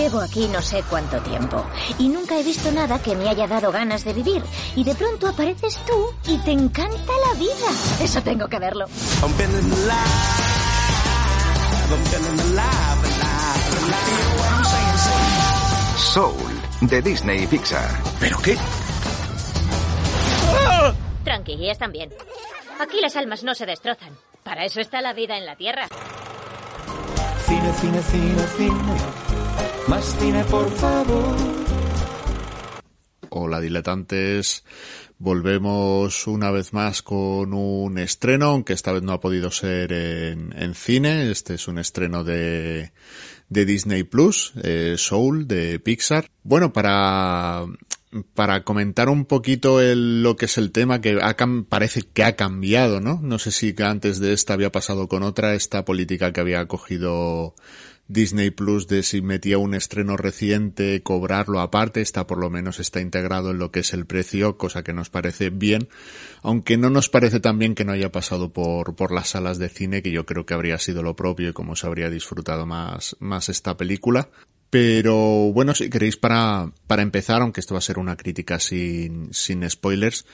Llevo aquí no sé cuánto tiempo y nunca he visto nada que me haya dado ganas de vivir. Y de pronto apareces tú y te encanta la vida. Eso tengo que verlo. Soul, de Disney y Pixar. ¿Pero qué? Tranqui, y están bien. Aquí las almas no se destrozan. Para eso está la vida en la Tierra. Cine, cine, cine, cine. Más cine, por favor. Hola diletantes, volvemos una vez más con un estreno, aunque esta vez no ha podido ser en, en cine, este es un estreno de, de Disney Plus, eh, Soul de Pixar. Bueno, para para comentar un poquito lo que es el tema que parece que ha cambiado, ¿no? No sé si antes de esta había pasado con otra, esta política que había cogido Disney Plus de si metía un estreno reciente, cobrarlo aparte, está por lo menos está integrado en lo que es el precio, cosa que nos parece bien, aunque no nos parece tan bien que no haya pasado por, por las salas de cine, que yo creo que habría sido lo propio y como se habría disfrutado más, más esta película. Pero bueno, si queréis para, para empezar, aunque esto va a ser una crítica sin, sin spoilers,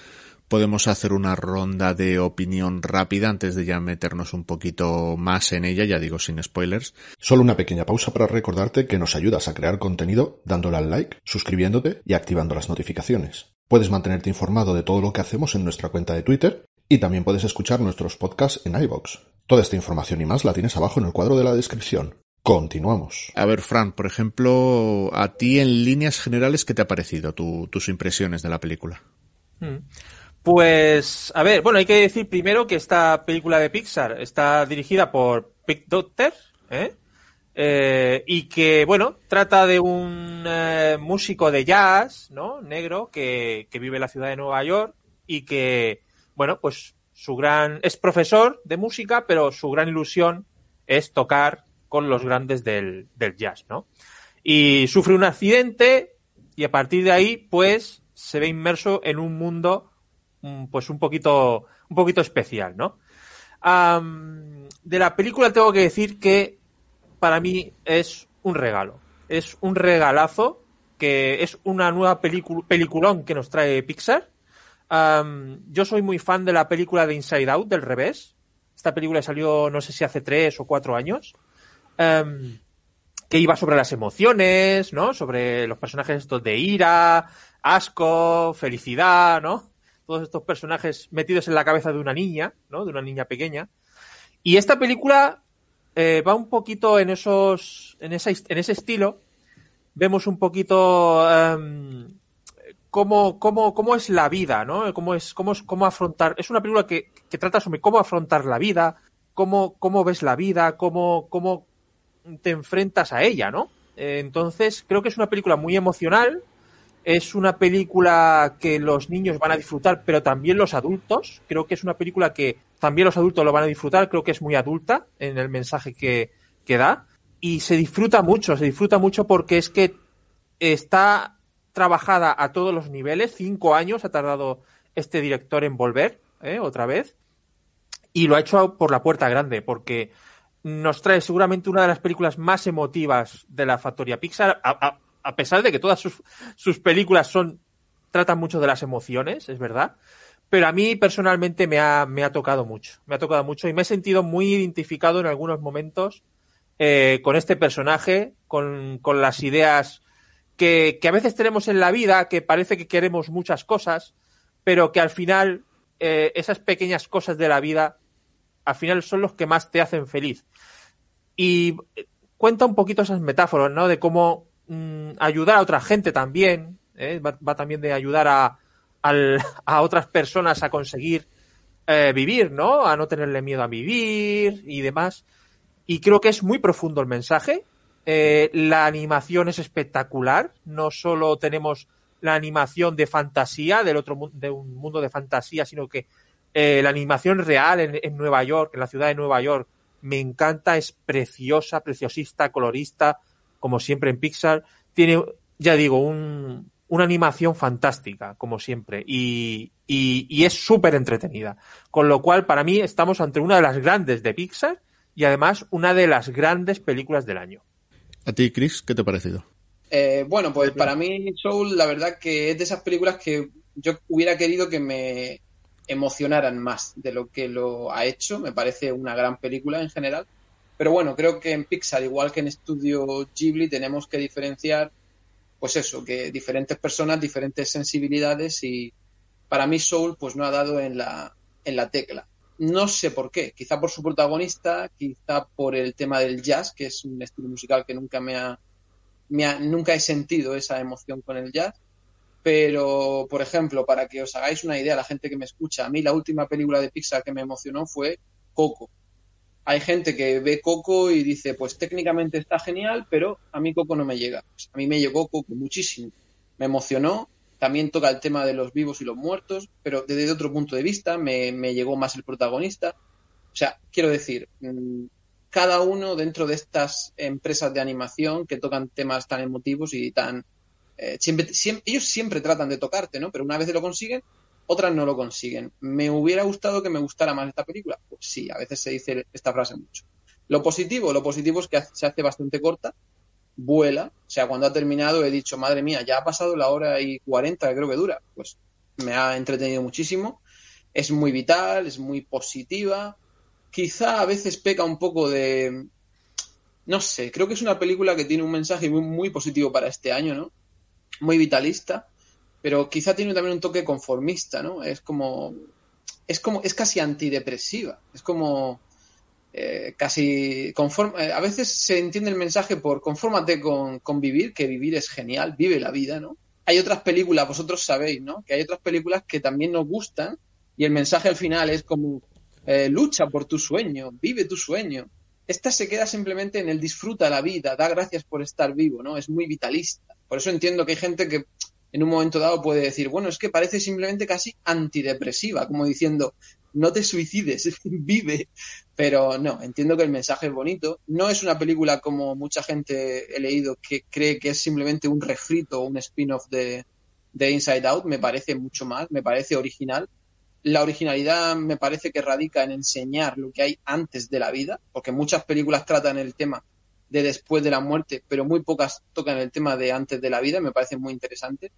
podemos hacer una ronda de opinión rápida antes de ya meternos un poquito más en ella, ya digo sin spoilers. Solo una pequeña pausa para recordarte que nos ayudas a crear contenido dándole al like, suscribiéndote y activando las notificaciones. Puedes mantenerte informado de todo lo que hacemos en nuestra cuenta de Twitter y también puedes escuchar nuestros podcasts en iVoox. Toda esta información y más la tienes abajo en el cuadro de la descripción. Continuamos. A ver, Fran, por ejemplo, a ti en líneas generales, ¿qué te ha parecido tus impresiones de la película? Hmm. Pues, a ver, bueno, hay que decir primero que esta película de Pixar está dirigida por Pick Doctor, ¿eh? Eh, y que, bueno, trata de un eh, músico de jazz, ¿no? Negro, que, vive en la ciudad de Nueva York y que, bueno, pues su gran, es profesor de música, pero su gran ilusión es tocar con los grandes del, del jazz, ¿no? Y sufre un accidente y a partir de ahí, pues, se ve inmerso en un mundo, pues, un poquito, un poquito especial, ¿no? De la película tengo que decir que para mí es un regalo. Es un regalazo que es una nueva peliculón que nos trae Pixar. Yo soy muy fan de la película de Inside Out, del revés. Esta película salió, no sé si hace tres o cuatro años. Que iba sobre las emociones, ¿no? Sobre los personajes estos de ira, asco, felicidad, ¿no? Todos estos personajes metidos en la cabeza de una niña, ¿no? De una niña pequeña. Y esta película eh, va un poquito en esos, en, esa, en ese estilo. Vemos un poquito um, cómo, cómo, cómo es la vida, ¿no? Cómo es, cómo es, cómo afrontar. Es una película que, que trata sobre cómo afrontar la vida, cómo, cómo ves la vida, cómo, cómo te enfrentas a ella, ¿no? Eh, entonces, creo que es una película muy emocional. Es una película que los niños van a disfrutar, pero también los adultos. Creo que es una película que también los adultos lo van a disfrutar. Creo que es muy adulta en el mensaje que, que da. Y se disfruta mucho, se disfruta mucho porque es que está trabajada a todos los niveles. Cinco años ha tardado este director en volver, ¿eh? otra vez. Y lo ha hecho por la puerta grande, porque nos trae seguramente una de las películas más emotivas de la factoría Pixar, a pesar de que todas sus, películas son tratan mucho de las emociones, es verdad, pero a mí personalmente me ha, tocado mucho, me ha tocado mucho y me he sentido muy identificado en algunos momentos eh, con este personaje, con, las ideas que, a veces tenemos en la vida, que parece que queremos muchas cosas, pero que al final eh, esas pequeñas cosas de la vida al final son los que más te hacen feliz. Y cuenta un poquito esas metáforas, ¿no? De cómo mmm, ayudar a otra gente también, ¿eh? va, va, también de ayudar a, al, a otras personas a conseguir eh, vivir, ¿no? A no tenerle miedo a vivir y demás. Y creo que es muy profundo el mensaje. Eh, la animación es espectacular. No solo tenemos la animación de fantasía, del otro de un mundo de fantasía, sino que eh, la animación real en, en, Nueva York, en la ciudad de Nueva York, me encanta, es preciosa, preciosista, colorista, como siempre en Pixar. Tiene, ya digo, un, una animación fantástica, como siempre, y, y, y es súper entretenida. Con lo cual, para mí, estamos ante una de las grandes de Pixar y además una de las grandes películas del año. ¿A ti, Chris, qué te ha parecido? Eh, bueno, pues para mí Soul, la verdad que es de esas películas que yo hubiera querido que me emocionaran más de lo que lo ha hecho. Me parece una gran película en general. Pero bueno, creo que en Pixar, igual que en Estudio Ghibli, tenemos que diferenciar, pues eso, que diferentes personas, diferentes sensibilidades y para mí Soul pues no ha dado en la, en la tecla. No sé por qué, quizá por su protagonista, quizá por el tema del jazz, que es un estilo musical que nunca me ha, me nunca he sentido esa emoción con el jazz. Pero, por ejemplo, para que os hagáis una idea, la gente que me escucha, a mí la última película de Pixar que me emocionó fue Coco. Hay gente que ve Coco y dice, pues técnicamente está genial, pero a mí Coco no me llega. Pues a mí me llegó Coco muchísimo. Me emocionó también toca el tema de los vivos y los muertos, pero desde otro punto de vista me, llegó más el protagonista. O sea, quiero decir, mm, cada uno dentro de estas empresas de animación que tocan temas tan emotivos y tan... Eh, ellos siempre tratan de tocarte, ¿no? Pero una vez lo consiguen, otras no lo consiguen. ¿Me hubiera gustado que me gustara más esta película? Pues sí, a veces se dice esta frase mucho. Lo positivo, lo positivo es que se hace bastante corta, vuela. O sea, cuando ha terminado he dicho, madre mía, ya ha pasado la hora y cuarenta, creo que dura. Pues me ha entretenido muchísimo. Es muy vital, es muy positiva. Quizá a veces peca un poco de... No sé, creo que es una película que tiene un mensaje muy, muy positivo para este año, ¿no? Muy vitalista, pero quizá tiene también un toque conformista, ¿no? Es como... Es como... Es casi antidepresiva. Es como eh, casi conforme, eh, a veces se entiende el mensaje por confórmate con, vivir, que vivir es genial, vive la vida, ¿no? Hay otras películas, vosotros sabéis, ¿no? Que hay otras películas que también nos gustan y el mensaje al final es como eh, lucha por tu sueño, vive tu sueño. Esta se queda simplemente en el disfruta la vida, da gracias por estar vivo, ¿no? Es muy vitalista. Por eso entiendo que hay gente que en un momento dado puede decir, bueno, es que parece simplemente casi antidepresiva, como diciendo, no te suicides, vive. Pero no, entiendo que el mensaje es bonito. No es una película como mucha gente he leído que cree que es simplemente un refrito o un spin-off de, de Inside Out. Me parece mucho más, me parece original. La originalidad me parece que radica en enseñar lo que hay antes de la vida, porque muchas películas tratan el tema de después de la muerte, pero muy pocas tocan el tema de antes de la vida, me parece muy interesante.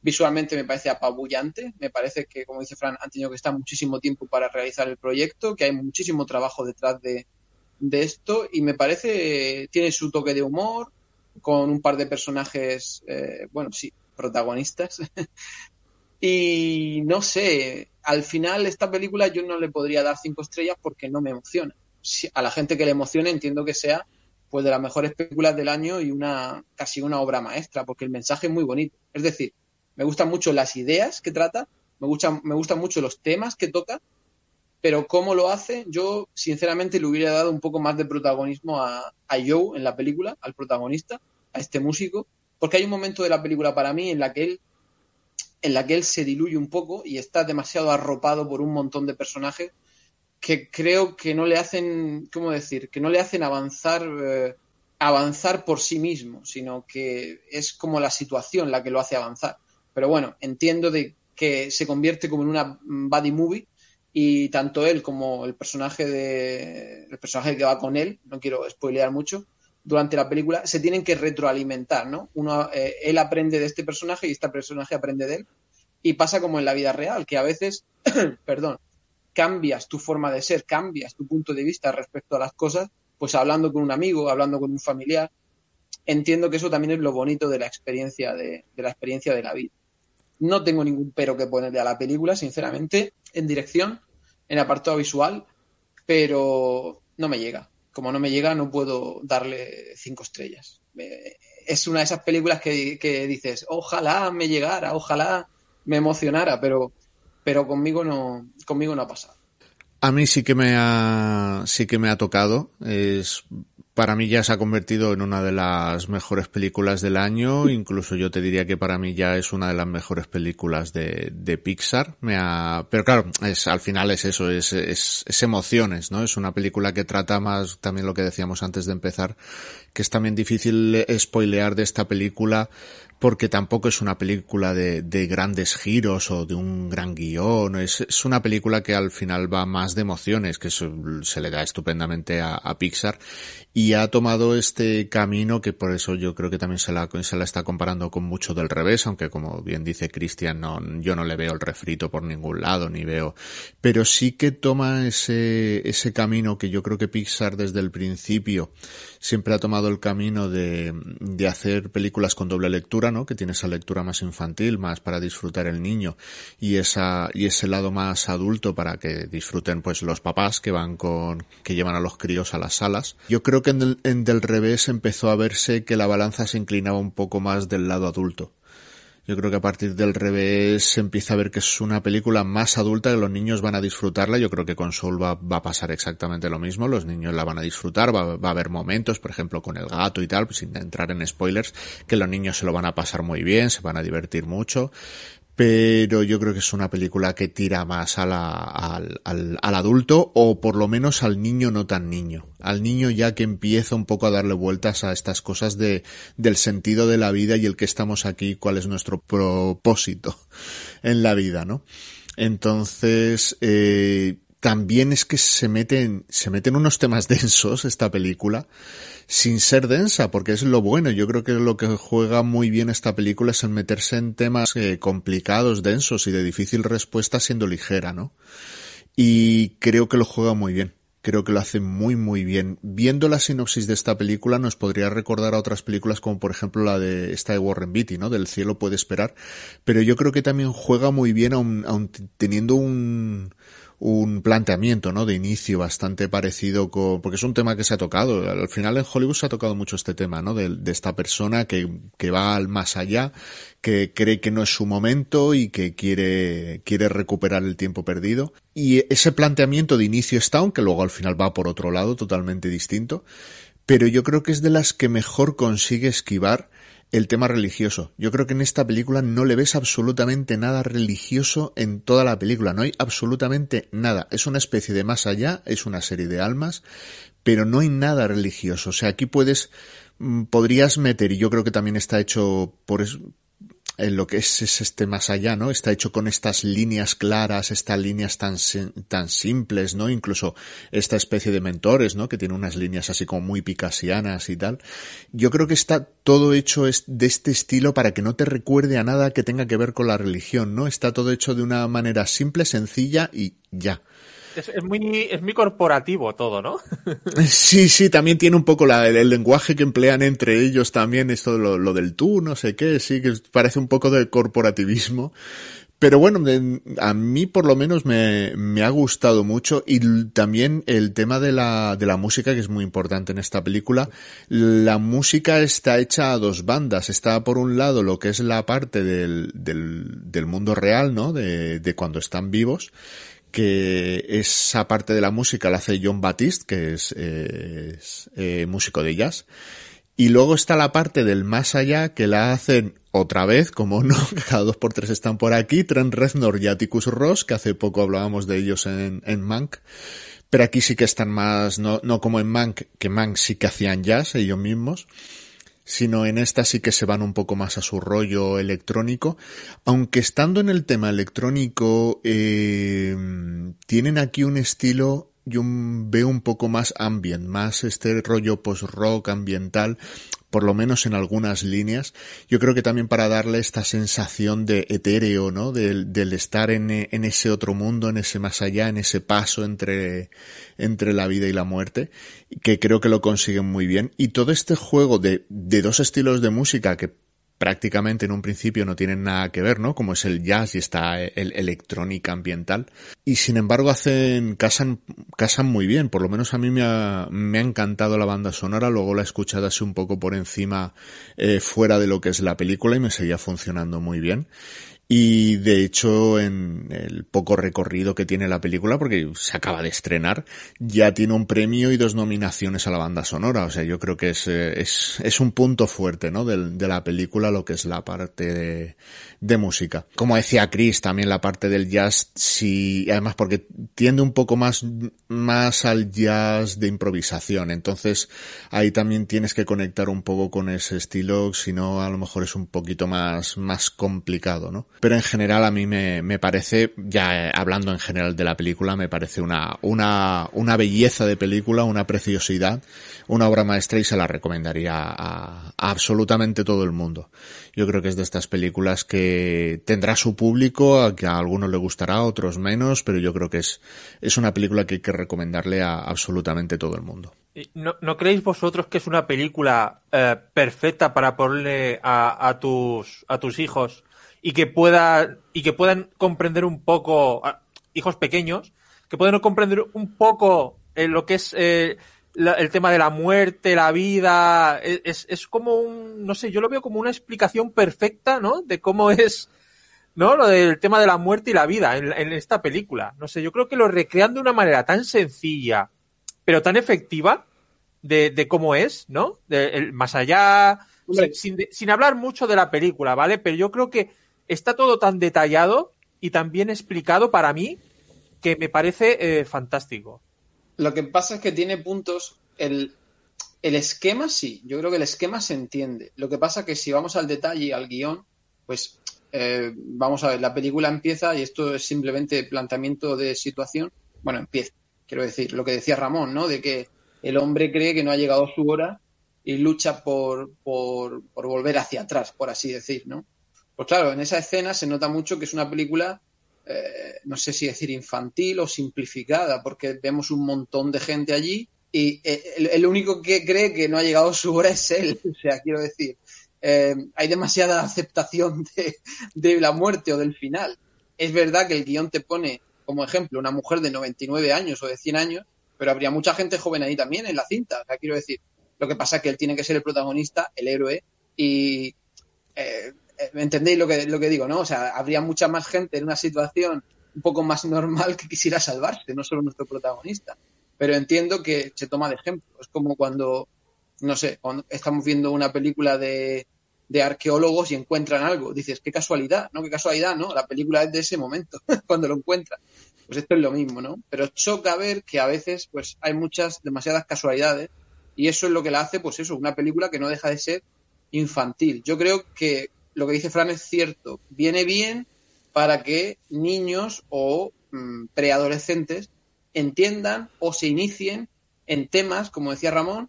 Visualmente me parece apabullante, me parece que, como dice Fran, han tenido que estar muchísimo tiempo para realizar el proyecto, que hay muchísimo trabajo detrás de, esto y me parece, tiene su toque de humor, con un par de personajes, eh, bueno, sí, protagonistas. y no sé, al final esta película yo no le podría dar cinco estrellas porque no me emociona. a la gente que le emocione entiendo que sea pues de las mejores películas del año y una casi una obra maestra, porque el mensaje es muy bonito. Es decir, me gustan mucho las ideas que trata, me gustan, me gustan mucho los temas que toca, pero cómo lo hace, yo sinceramente le hubiera dado un poco más de protagonismo a, a Joe en la película, al protagonista, a este músico, porque hay un momento de la película para mí en la que él en la que él se diluye un poco y está demasiado arropado por un montón de personajes que creo que no le hacen, ¿cómo decir? Que no le hacen avanzar, eh, avanzar por sí mismo, sino que es como la situación la que lo hace avanzar. Pero bueno, entiendo de que se convierte como en una body movie y tanto él como el personaje de el personaje que va con él, no quiero spoilear mucho, durante la película se tienen que retroalimentar, ¿no? Uno, eh, él aprende de este personaje y este personaje aprende de él y pasa como en la vida real, que a veces, perdón, cambias tu forma de ser, cambias tu punto de vista respecto a las cosas, pues hablando con un amigo, hablando con un familiar, entiendo que eso también es lo bonito de la experiencia de, la experiencia de la vida. No tengo ningún pero que ponerle a la película, sinceramente, en dirección, en apartado visual, pero no me llega. Como no me llega, no puedo darle cinco estrellas. Es una de esas películas que, que dices, ojalá me llegara, ojalá me emocionara, pero pero conmigo no, conmigo no ha pasado. A mí sí que me ha, sí que me ha tocado. Es, para mí ya se ha convertido en una de las mejores películas del año. Incluso yo te diría que para mí ya es una de las mejores películas de, de Pixar. Me ha, pero claro, es, al final es eso, es, es, es emociones, ¿no? Es una película que trata más, también lo que decíamos antes de empezar, que es también difícil spoilear de esta película porque tampoco es una película de, de grandes giros o de un gran guion, es, es, una película que al final va más de emociones, que se, se le da estupendamente a, Pixar, y ha tomado este camino que por eso yo creo que también se la, se la está comparando con mucho del revés, aunque como bien dice Cristian, no, yo no le veo el refrito por ningún lado, ni veo, pero sí que toma ese, ese camino que yo creo que Pixar desde el principio siempre ha tomado el camino de, de hacer películas con doble lectura, ¿no? Que tiene esa lectura más infantil, más para disfrutar el niño y esa, y ese lado más adulto para que disfruten pues los papás que van con, que llevan a los críos a las salas. Yo creo que en, del, en del revés empezó a verse que la balanza se inclinaba un poco más del lado adulto. Yo creo que a partir del revés se empieza a ver que es una película más adulta, que los niños van a disfrutarla. Yo creo que con Soul va, va a pasar exactamente lo mismo. Los niños la van a disfrutar, va, va, a haber momentos, por ejemplo, con el gato y tal, pues sin entrar en spoilers, que los niños se lo van a pasar muy bien, se van a divertir mucho pero yo creo que es una película que tira más al, al, al, adulto o por lo menos al niño no tan niño, al niño ya que empieza un poco a darle vueltas a estas cosas de, del sentido de la vida y el que estamos aquí, cuál es nuestro propósito en la vida, ¿no? Entonces, eh, también es que se meten, se meten unos temas densos esta película sin ser densa, porque es lo bueno. Yo creo que lo que juega muy bien esta película es el meterse en temas eh, complicados, densos y de difícil respuesta siendo ligera, ¿no? Y creo que lo juega muy bien. Creo que lo hace muy muy bien. Viendo la sinopsis de esta película nos podría recordar a otras películas como por ejemplo la de esta de Warren Beatty, ¿no? Del cielo puede esperar. Pero yo creo que también juega muy bien aun, aun teniendo un, un planteamiento, ¿no? De inicio bastante parecido con, porque es un tema que se ha tocado. Al final en Hollywood se ha tocado mucho este tema, ¿no? De, esta persona que, que va al más allá, que cree que no es su momento y que quiere, quiere recuperar el tiempo perdido. Y ese planteamiento de inicio está, aunque luego al final va por otro lado totalmente distinto. Pero yo creo que es de las que mejor consigue esquivar el tema religioso. Yo creo que en esta película no le ves absolutamente nada religioso en toda la película. No hay absolutamente nada. Es una especie de más allá, es una serie de almas, pero no hay nada religioso. O sea, aquí puedes, mm, podrías meter, y yo creo que también está hecho por, en lo que es, es, este más allá, ¿no? Está hecho con estas líneas claras, estas líneas tan, tan simples, ¿no? Incluso esta especie de mentores, ¿no? Que tiene unas líneas así como muy picasianas y tal. Yo creo que está todo hecho de este estilo para que no te recuerde a nada que tenga que ver con la religión, ¿no? Está todo hecho de una manera simple, sencilla y ya. Es, es, muy, es muy corporativo todo, ¿no? sí, sí, también tiene un poco la, el, el, lenguaje que emplean entre ellos también, esto lo, lo, del tú, no sé qué, sí, que parece un poco de corporativismo. Pero bueno, a mí por lo menos me, me, ha gustado mucho y también el tema de la, de la música que es muy importante en esta película. La música está hecha a dos bandas. Está por un lado lo que es la parte del, del, del mundo real, ¿no? De, de cuando están vivos que esa parte de la música la hace John Batiste, que es, es eh, músico de jazz. Y luego está la parte del más allá que la hacen otra vez, como no, cada dos por tres están por aquí, Trent Reznor y Atticus Ross, que hace poco hablábamos de ellos en, en Mank. Pero aquí sí que están más, no, no como en Mank, que Mank sí que hacían jazz ellos mismos sino en esta sí que se van un poco más a su rollo electrónico, aunque estando en el tema electrónico eh, tienen aquí un estilo yo veo un poco más ambient, más este rollo post-rock ambiental, por lo menos en algunas líneas. Yo creo que también para darle esta sensación de etéreo, ¿no? Del, del estar en, en, ese otro mundo, en ese más allá, en ese paso entre, entre la vida y la muerte, que creo que lo consiguen muy bien. Y todo este juego de, de dos estilos de música que prácticamente en un principio no tienen nada que ver, ¿no? Como es el jazz y está el electrónica ambiental. Y sin embargo hacen, casan, casan muy bien. Por lo menos a mí me ha, me ha encantado la banda sonora. Luego la he escuchado así un poco por encima, eh, fuera de lo que es la película y me seguía funcionando muy bien. Y de hecho, en el poco recorrido que tiene la película, porque se acaba de estrenar, ya tiene un premio y dos nominaciones a la banda sonora. O sea, yo creo que es, eh, es, es un punto fuerte, ¿no? De, de la película, lo que es la parte de, de música. Como decía Chris, también la parte del jazz, sí, además porque tiende un poco más, más al jazz de improvisación. Entonces, ahí también tienes que conectar un poco con ese estilo, si no, a lo mejor es un poquito más, más complicado, ¿no? Pero en general a mí me, parece, ya hablando en general de la película, me parece una, una, belleza de película, una preciosidad, una obra maestra y se la recomendaría a, absolutamente todo el mundo. Yo creo que es de estas películas que tendrá su público, a que a algunos le gustará, a otros menos, pero yo creo que es, una película que hay que recomendarle a absolutamente todo el mundo. ¿No, ¿No, creéis vosotros que es una película eh, perfecta para ponerle a, a, tus, a tus hijos y que, pueda, y que puedan comprender un poco, hijos pequeños, que puedan comprender un poco eh, lo que es eh, la, el tema de la muerte, la vida? Es, es como un, no sé, yo lo veo como una explicación perfecta, ¿no? De cómo es, ¿no? Lo del tema de la muerte y la vida en, en esta película. No sé, yo creo que lo recrean de una manera tan sencilla, pero tan efectiva de, de cómo es, ¿no? De, el, más allá, sin, sin, sin, hablar mucho de la película, ¿vale? Pero yo creo que está todo tan detallado y tan bien explicado para mí que me parece eh, fantástico. Lo que pasa es que tiene puntos, el, el esquema sí, yo creo que el esquema se entiende. Lo que pasa es que si vamos al detalle, al guion, pues eh, vamos a ver, la película empieza y esto es simplemente planteamiento de situación. Bueno, empieza quiero decir, lo que decía Ramón, ¿no? De que el hombre cree que no ha llegado su hora y lucha por, por, por, volver hacia atrás, por así decir, ¿no? Pues claro, en esa escena se nota mucho que es una película, eh, no sé si decir infantil o simplificada, porque vemos un montón de gente allí y eh, el, único que cree que no ha llegado su hora es él. O sea, quiero decir, eh, hay demasiada aceptación de, de la muerte o del final. Es verdad que el guion te pone como ejemplo, una mujer de 99 años o de 100 años, pero habría mucha gente joven ahí también en la cinta. O sea, quiero decir, lo que pasa es que él tiene que ser el protagonista, el héroe, y eh, ¿entendéis lo que, lo que digo, no? O sea, habría mucha más gente en una situación un poco más normal que quisiera salvarse, no solo nuestro protagonista. Pero entiendo que se toma de ejemplo. Es como cuando, no sé, cuando estamos viendo una película de, de arqueólogos y encuentran algo. Dices, qué casualidad, ¿no? Qué casualidad, ¿no? La película es de ese momento, cuando lo encuentran. Pues esto es lo mismo, ¿no? Pero choca ver que a veces, pues, hay muchas, demasiadas casualidades y eso es lo que la hace, pues eso, una película que no deja de ser infantil. Yo creo que lo que dice Fran es cierto. Viene bien para que niños o mmm, preadolescentes entiendan o se inicien en temas, como decía Ramón,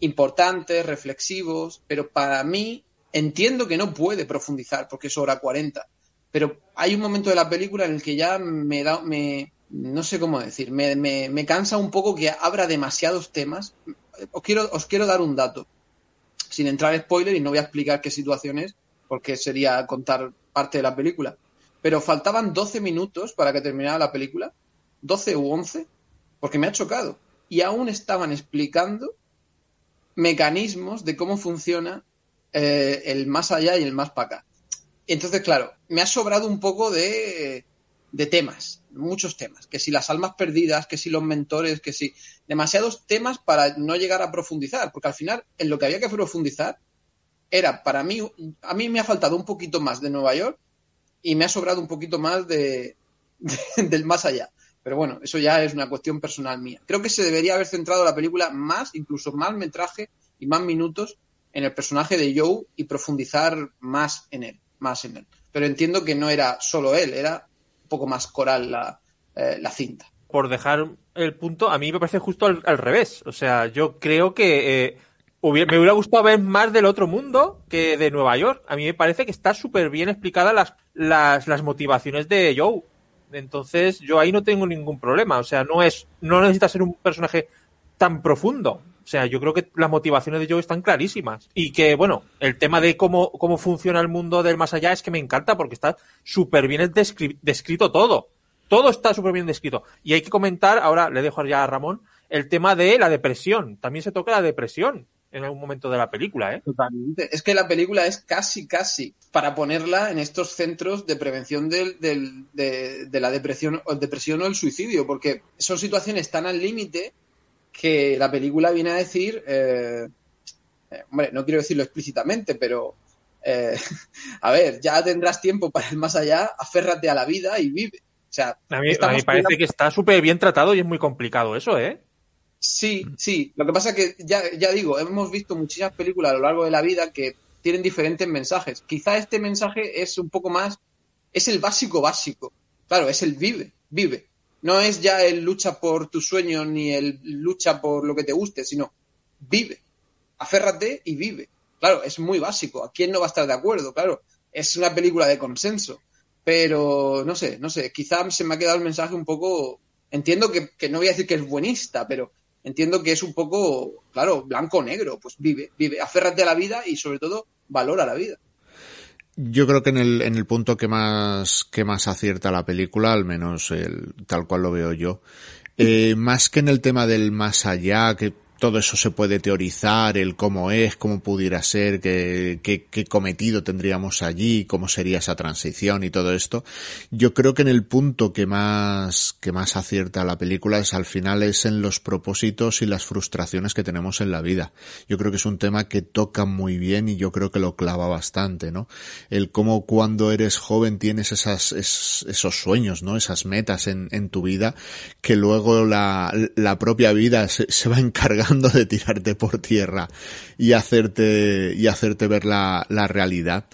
importantes, reflexivos, pero para mí entiendo que no puede profundizar porque es hora 40, pero hay un momento de la película en el que ya me da, me, no sé cómo decir, me, me, me cansa un poco que abra demasiados temas. Os quiero, os quiero dar un dato, sin entrar en spoiler y no voy a explicar qué situación es, porque sería contar parte de la película. Pero faltaban 12 minutos para que terminara la película, 12 u 11, porque me ha chocado. Y aún estaban explicando mecanismos de cómo funciona eh, el más allá y el más para acá. Entonces, claro, me ha sobrado un poco de, de temas, muchos temas, que si las almas perdidas, que si los mentores, que si demasiados temas para no llegar a profundizar, porque al final en lo que había que profundizar era para mí, a mí me ha faltado un poquito más de Nueva York y me ha sobrado un poquito más de, de, del más allá. Pero bueno, eso ya es una cuestión personal mía. Creo que se debería haber centrado la película más, incluso más metraje y más minutos en el personaje de Joe y profundizar más en él, más en él. Pero entiendo que no era solo él, era un poco más coral la, eh, la cinta. Por dejar el punto, a mí me parece justo al, al revés. O sea, yo creo que eh, me hubiera gustado ver más del otro mundo que de Nueva York. A mí me parece que está súper bien explicada las, las, las motivaciones de Joe. Entonces, yo ahí no tengo ningún problema. O sea, no es, no necesita ser un personaje tan profundo. O sea, yo creo que las motivaciones de Joe están clarísimas. Y que, bueno, el tema de cómo, cómo funciona el mundo del más allá es que me encanta porque está súper bien descri descrito todo. Todo está súper bien descrito. Y hay que comentar, ahora le dejo ya a Ramón, el tema de la depresión. También se toca la depresión. En algún momento de la película, ¿eh? Totalmente. Es que la película es casi, casi para ponerla en estos centros de prevención del, del- de, de la depresión o, depresión o el suicidio, porque son situaciones tan al límite que la película viene a decir, eh, eh, hombre, no quiero decirlo explícitamente, pero eh, a ver, ya tendrás tiempo para el más allá, aférrate a la vida y vive. O sea, A mí, a mí parece que está súper bien tratado y es muy complicado eso, ¿eh? Sí, sí. Lo que pasa es que, ya, ya digo, hemos visto muchísimas películas a lo largo de la vida que tienen diferentes mensajes. Quizá este mensaje es un poco más, es el básico básico. Claro, es el vive, vive. No es ya el lucha por tus sueños ni el lucha por lo que te guste, sino vive. Aférrate y vive. Claro, es muy básico. ¿A quién no va a estar de acuerdo? Claro, es una película de consenso. Pero no sé, no sé. Quizá se me ha quedado el mensaje un poco. Entiendo que, que no voy a decir que es buenista, pero entiendo que es un poco, claro, blanco o negro. Pues vive, vive. Aférrate a la vida y sobre todo valora la vida. Yo creo que en el, en el punto que más, que más acierta la película, al menos el, tal cual lo veo yo, eh, más que en el tema del más allá, que todo eso se puede teorizar, el cómo es, cómo pudiera ser, qué, qué, cometido tendríamos allí, cómo sería esa transición y todo esto. Yo creo que en el punto que más, que más acierta la película es al final es en los propósitos y las frustraciones que tenemos en la vida. Yo creo que es un tema que toca muy bien y yo creo que lo clava bastante, ¿no? El cómo cuando eres joven tienes esas, es- esos sueños, ¿no? Esas metas en, en tu vida que luego la, la propia vida se, se va encargando de tirarte por tierra y hacerte, y hacerte ver la, la realidad.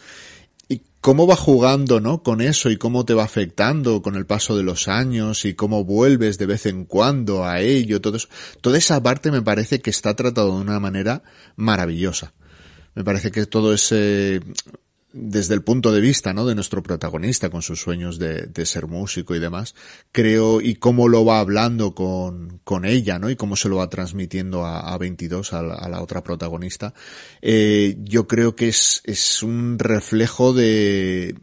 Y cómo va jugando, ¿no? Con eso y cómo te va afectando con el paso de los años y cómo vuelves de vez en cuando a ello, todo eso. Toda esa parte me parece que está tratado de una manera maravillosa. Me parece que todo ese, desde el punto de vista, ¿no? De nuestro protagonista con sus sueños de, ser músico y demás, creo, y cómo lo va hablando con, con ella, ¿no? Y cómo se lo va transmitiendo a, a 22, a la, a la otra protagonista, eh, yo creo que es, es un reflejo de,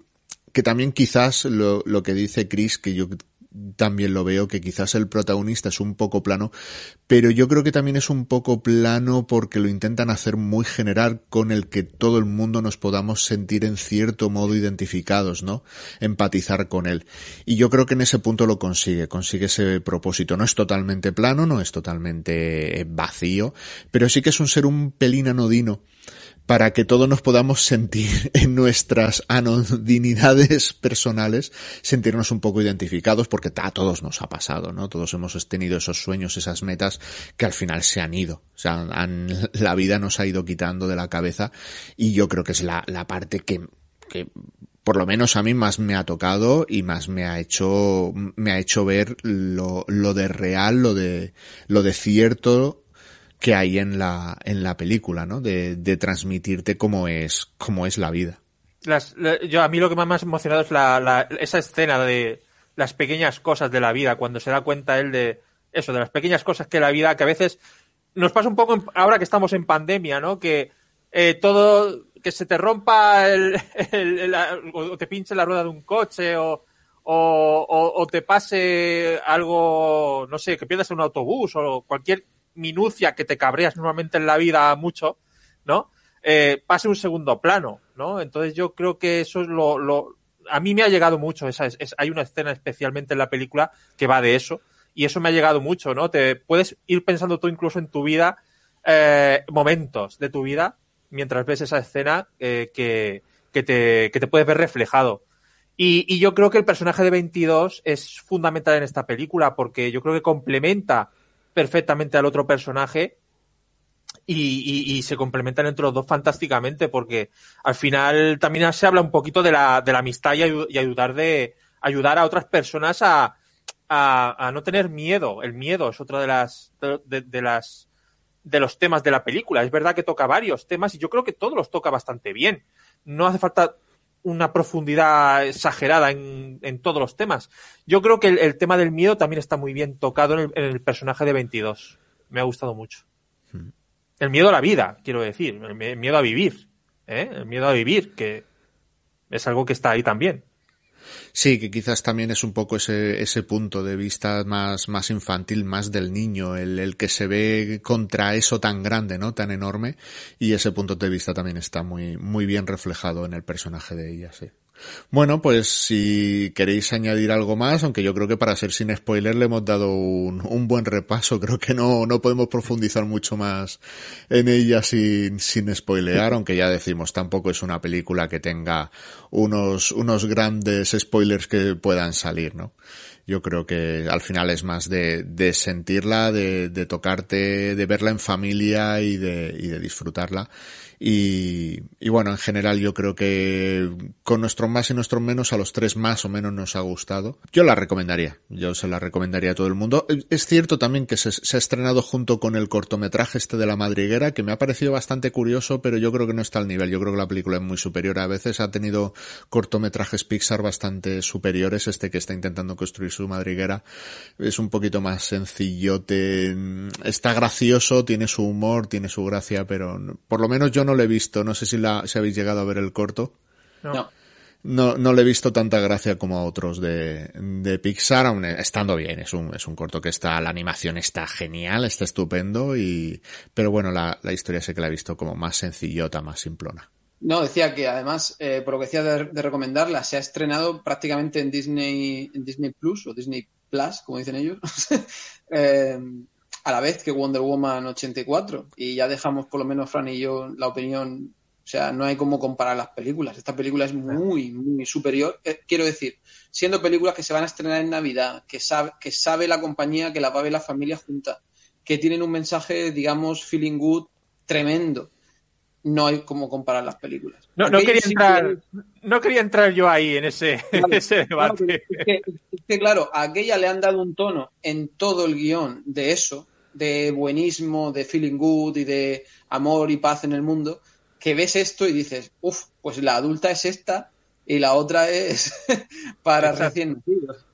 que también quizás lo, lo que dice Chris, que yo también lo veo, que quizás el protagonista es un poco plano, pero yo creo que también es un poco plano porque lo intentan hacer muy general con el que todo el mundo nos podamos sentir en cierto modo identificados, ¿no? Empatizar con él. Y yo creo que en ese punto lo consigue, consigue ese propósito. No es totalmente plano, no es totalmente eh, vacío, pero sí que es un ser un pelín anodino para que todos nos podamos sentir en nuestras anodinidades personales, sentirnos un poco identificados, porque a todos nos ha pasado, ¿no? Todos hemos tenido esos sueños, esas metas que al final se han ido. O sea, han- la vida nos ha ido quitando de la cabeza y yo creo que es la, la parte que, que por lo menos a mí más me ha tocado y más me ha hecho, me ha hecho ver lo, lo de real, lo de, lo de cierto que hay en la, en la película, ¿no? De, de transmitirte cómo es, cómo es la vida. Las, la- yo a mí lo que más me ha emocionado es la, la- esa escena de las pequeñas cosas de la vida, cuando se da cuenta él de eso, de las pequeñas cosas que la vida, que a veces nos pasa un poco ahora que estamos en pandemia, ¿no? Que eh, todo, que se te rompa el, el- el- o te pinche la rueda de un coche o, o- o te pase algo, no sé, que pierdas un autobús o cualquier minucia que te cabreas normalmente en la vida mucho, ¿no? Eh, pase un segundo plano, ¿no? Entonces yo creo que eso es lo, a mí me ha llegado mucho, esa es, es- hay una escena especialmente en la película que va de eso y eso me ha llegado mucho, ¿no? Te puedes ir pensando tú incluso en tu vida, eh, momentos de tu vida mientras ves esa escena eh, que, que, te, que te puedes ver reflejado. Y, y yo creo que el personaje de 22 es fundamental en esta película porque yo creo que complementa perfectamente al otro personaje y, y- se complementan entre los dos fantásticamente porque al final también se habla un poquito de la, de la amistad y, ayu- y ayudar de ayudar a otras personas a, a, no tener miedo. El miedo es otra de las de las de los temas de la película. Es verdad que toca varios temas y yo creo que todos los toca bastante bien. No hace falta una profundidad exagerada en, en todos los temas. Yo creo que el, el tema del miedo también está muy bien tocado en el, en el personaje de 22. Me ha gustado mucho. El miedo a la vida, quiero decir. El mi- miedo a vivir. ¿eh? El miedo a vivir, que es algo que está ahí también. Sí, que quizás también es un poco ese, ese punto de vista más, más infantil, más del niño, el, el que se ve contra eso tan grande, ¿no? Tan enorme. Y ese punto de vista también está muy, muy bien reflejado en el personaje de ella, sí. Bueno, pues si queréis añadir algo más, aunque yo creo que para ser sin spoiler le hemos dado un, un buen repaso, creo que no, no podemos profundizar mucho más en ella sin, sin spoilear, aunque ya decimos, tampoco es una película que tenga unos, unos grandes spoilers que puedan salir, ¿no? Yo creo que al final es más de, de sentirla, de, de tocarte, de verla en familia y de, y de disfrutarla. Y, y, bueno, en general yo creo que con nuestros más y nuestros menos a los tres más o menos nos ha gustado. Yo la recomendaría, yo se la recomendaría a todo el mundo. Es cierto también que se, se ha estrenado junto con el cortometraje este de la madriguera, que me ha parecido bastante curioso, pero yo creo que no está al nivel. Yo creo que la película es muy superior. A veces ha tenido cortometrajes Pixar bastante superiores. Este que está intentando construir su madriguera es un poquito más sencillote. Está gracioso, tiene su humor, tiene su gracia, pero por lo menos yo no lo he visto. No sé si, la, si habéis llegado a ver el corto. No. No, no le he visto tanta gracia como a otros de, de Pixar, aun estando bien. Es un, es un corto que está, la animación está genial, está estupendo y, pero bueno, la, la historia sé que la he visto como más sencillota, más simplona. No, decía que además, eh, por lo que decía de, recomendarla, se ha estrenado prácticamente en Disney, en Disney Plus o Disney Plus, como dicen ellos, eh, a la vez que Wonder Woman 84. Y ya dejamos, por lo menos Fran y yo, la opinión. O sea, no hay cómo comparar las películas. Esta película es muy, muy superior. Eh, quiero decir, siendo películas que se van a estrenar en Navidad, que sabe, que sabe la compañía que la va a ver la familia junta, que tienen un mensaje, digamos, feeling good tremendo no hay como comparar las películas. No, no quería, entrar, no quería entrar yo ahí en ese, claro, en ese debate. Claro, es, que, es, que, claro, a aquella le han dado un tono en todo el guion de eso, de buenismo, de feeling good y de amor y paz en el mundo, que ves esto y dices, uff, pues la adulta es esta y la otra es para Exacto. recién nacidos.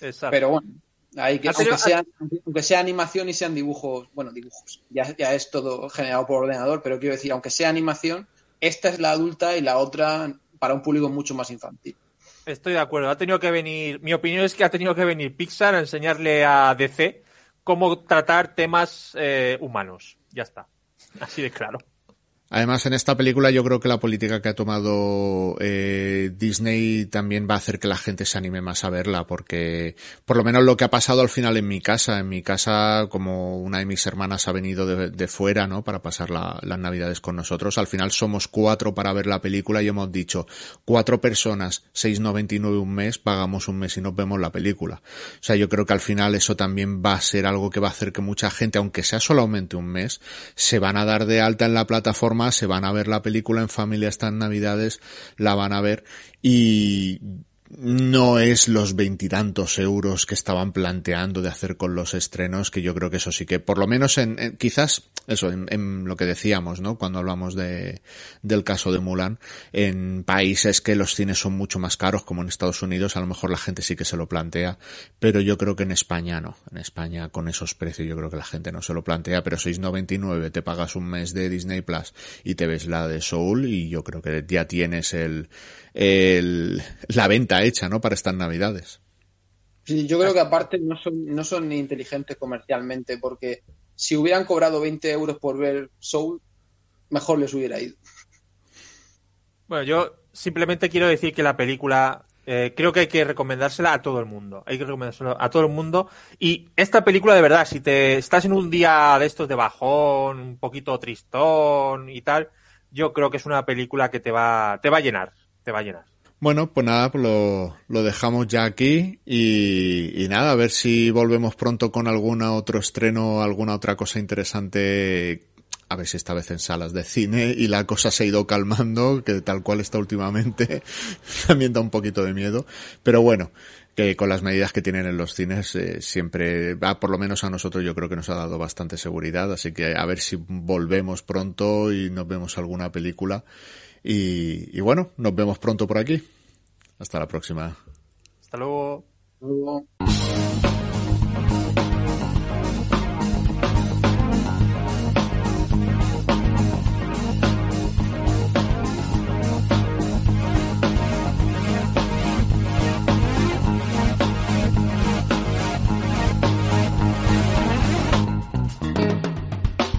Exacto. Pero bueno, Ahí que, aunque, sea, aunque sea animación y sean dibujos, bueno, dibujos, ya, ya es todo generado por ordenador, pero quiero decir, aunque sea animación, esta es la adulta y la otra para un público mucho más infantil. Estoy de acuerdo, ha tenido que venir, mi opinión es que ha tenido que venir Pixar a enseñarle a DC cómo tratar temas eh, humanos. Ya está, así de claro. Además, en esta película yo creo que la política que ha tomado eh, Disney también va a hacer que la gente se anime más a verla, porque por lo menos lo que ha pasado al final en mi casa, en mi casa, como una de mis hermanas ha venido de, de fuera, ¿no? Para pasar la, las navidades con nosotros, al final somos cuatro para ver la película y hemos dicho, cuatro personas, 6,99 un mes, pagamos un mes y nos vemos la película. O sea, yo creo que al final eso también va a ser algo que va a hacer que mucha gente, aunque sea solamente un mes, se van a dar de alta en la plataforma se van a ver la película en familia estas navidades, la van a ver y no es los veintitantos euros que estaban planteando de hacer con los estrenos, que yo creo que eso sí que, por lo menos en, quizás, eso, en, en, lo que decíamos, ¿no? Cuando hablamos de, del caso de Mulan, en países que los cines son mucho más caros, como en Estados Unidos, a lo mejor la gente sí que se lo plantea, pero yo creo que en España no. En España, con esos precios, yo creo que la gente no se lo plantea, pero 6,99 te pagas un mes de Disney Plus y te ves la de Soul y yo creo que ya tienes el, el, la venta hecha, ¿no? Para estas navidades. Sí, yo creo que aparte no son, no son ni inteligentes comercialmente, porque si hubieran cobrado 20 euros por ver Soul, mejor les hubiera ido. Bueno, yo simplemente quiero decir que la película eh, creo que hay que recomendársela a todo el mundo. Hay que recomendársela a todo el mundo. Y esta película, de verdad, si te estás en un día de estos de bajón, un poquito tristón y tal, yo creo que es una película que te va, te va a llenar te va a llenar. Bueno, pues nada, pues lo, dejamos ya aquí y, nada, a ver si volvemos pronto con algún otro estreno, alguna otra cosa interesante, a ver si esta vez en salas de cine y la cosa se ha ido calmando, que tal cual está últimamente, también da un poquito de miedo, pero bueno, que con las medidas que tienen en los cines eh, siempre va por lo menos a nosotros yo creo que nos ha dado bastante seguridad así que a ver si volvemos pronto y nos vemos alguna película y, y, bueno, nos vemos pronto por aquí. Hasta la próxima. Hasta luego. Hasta luego.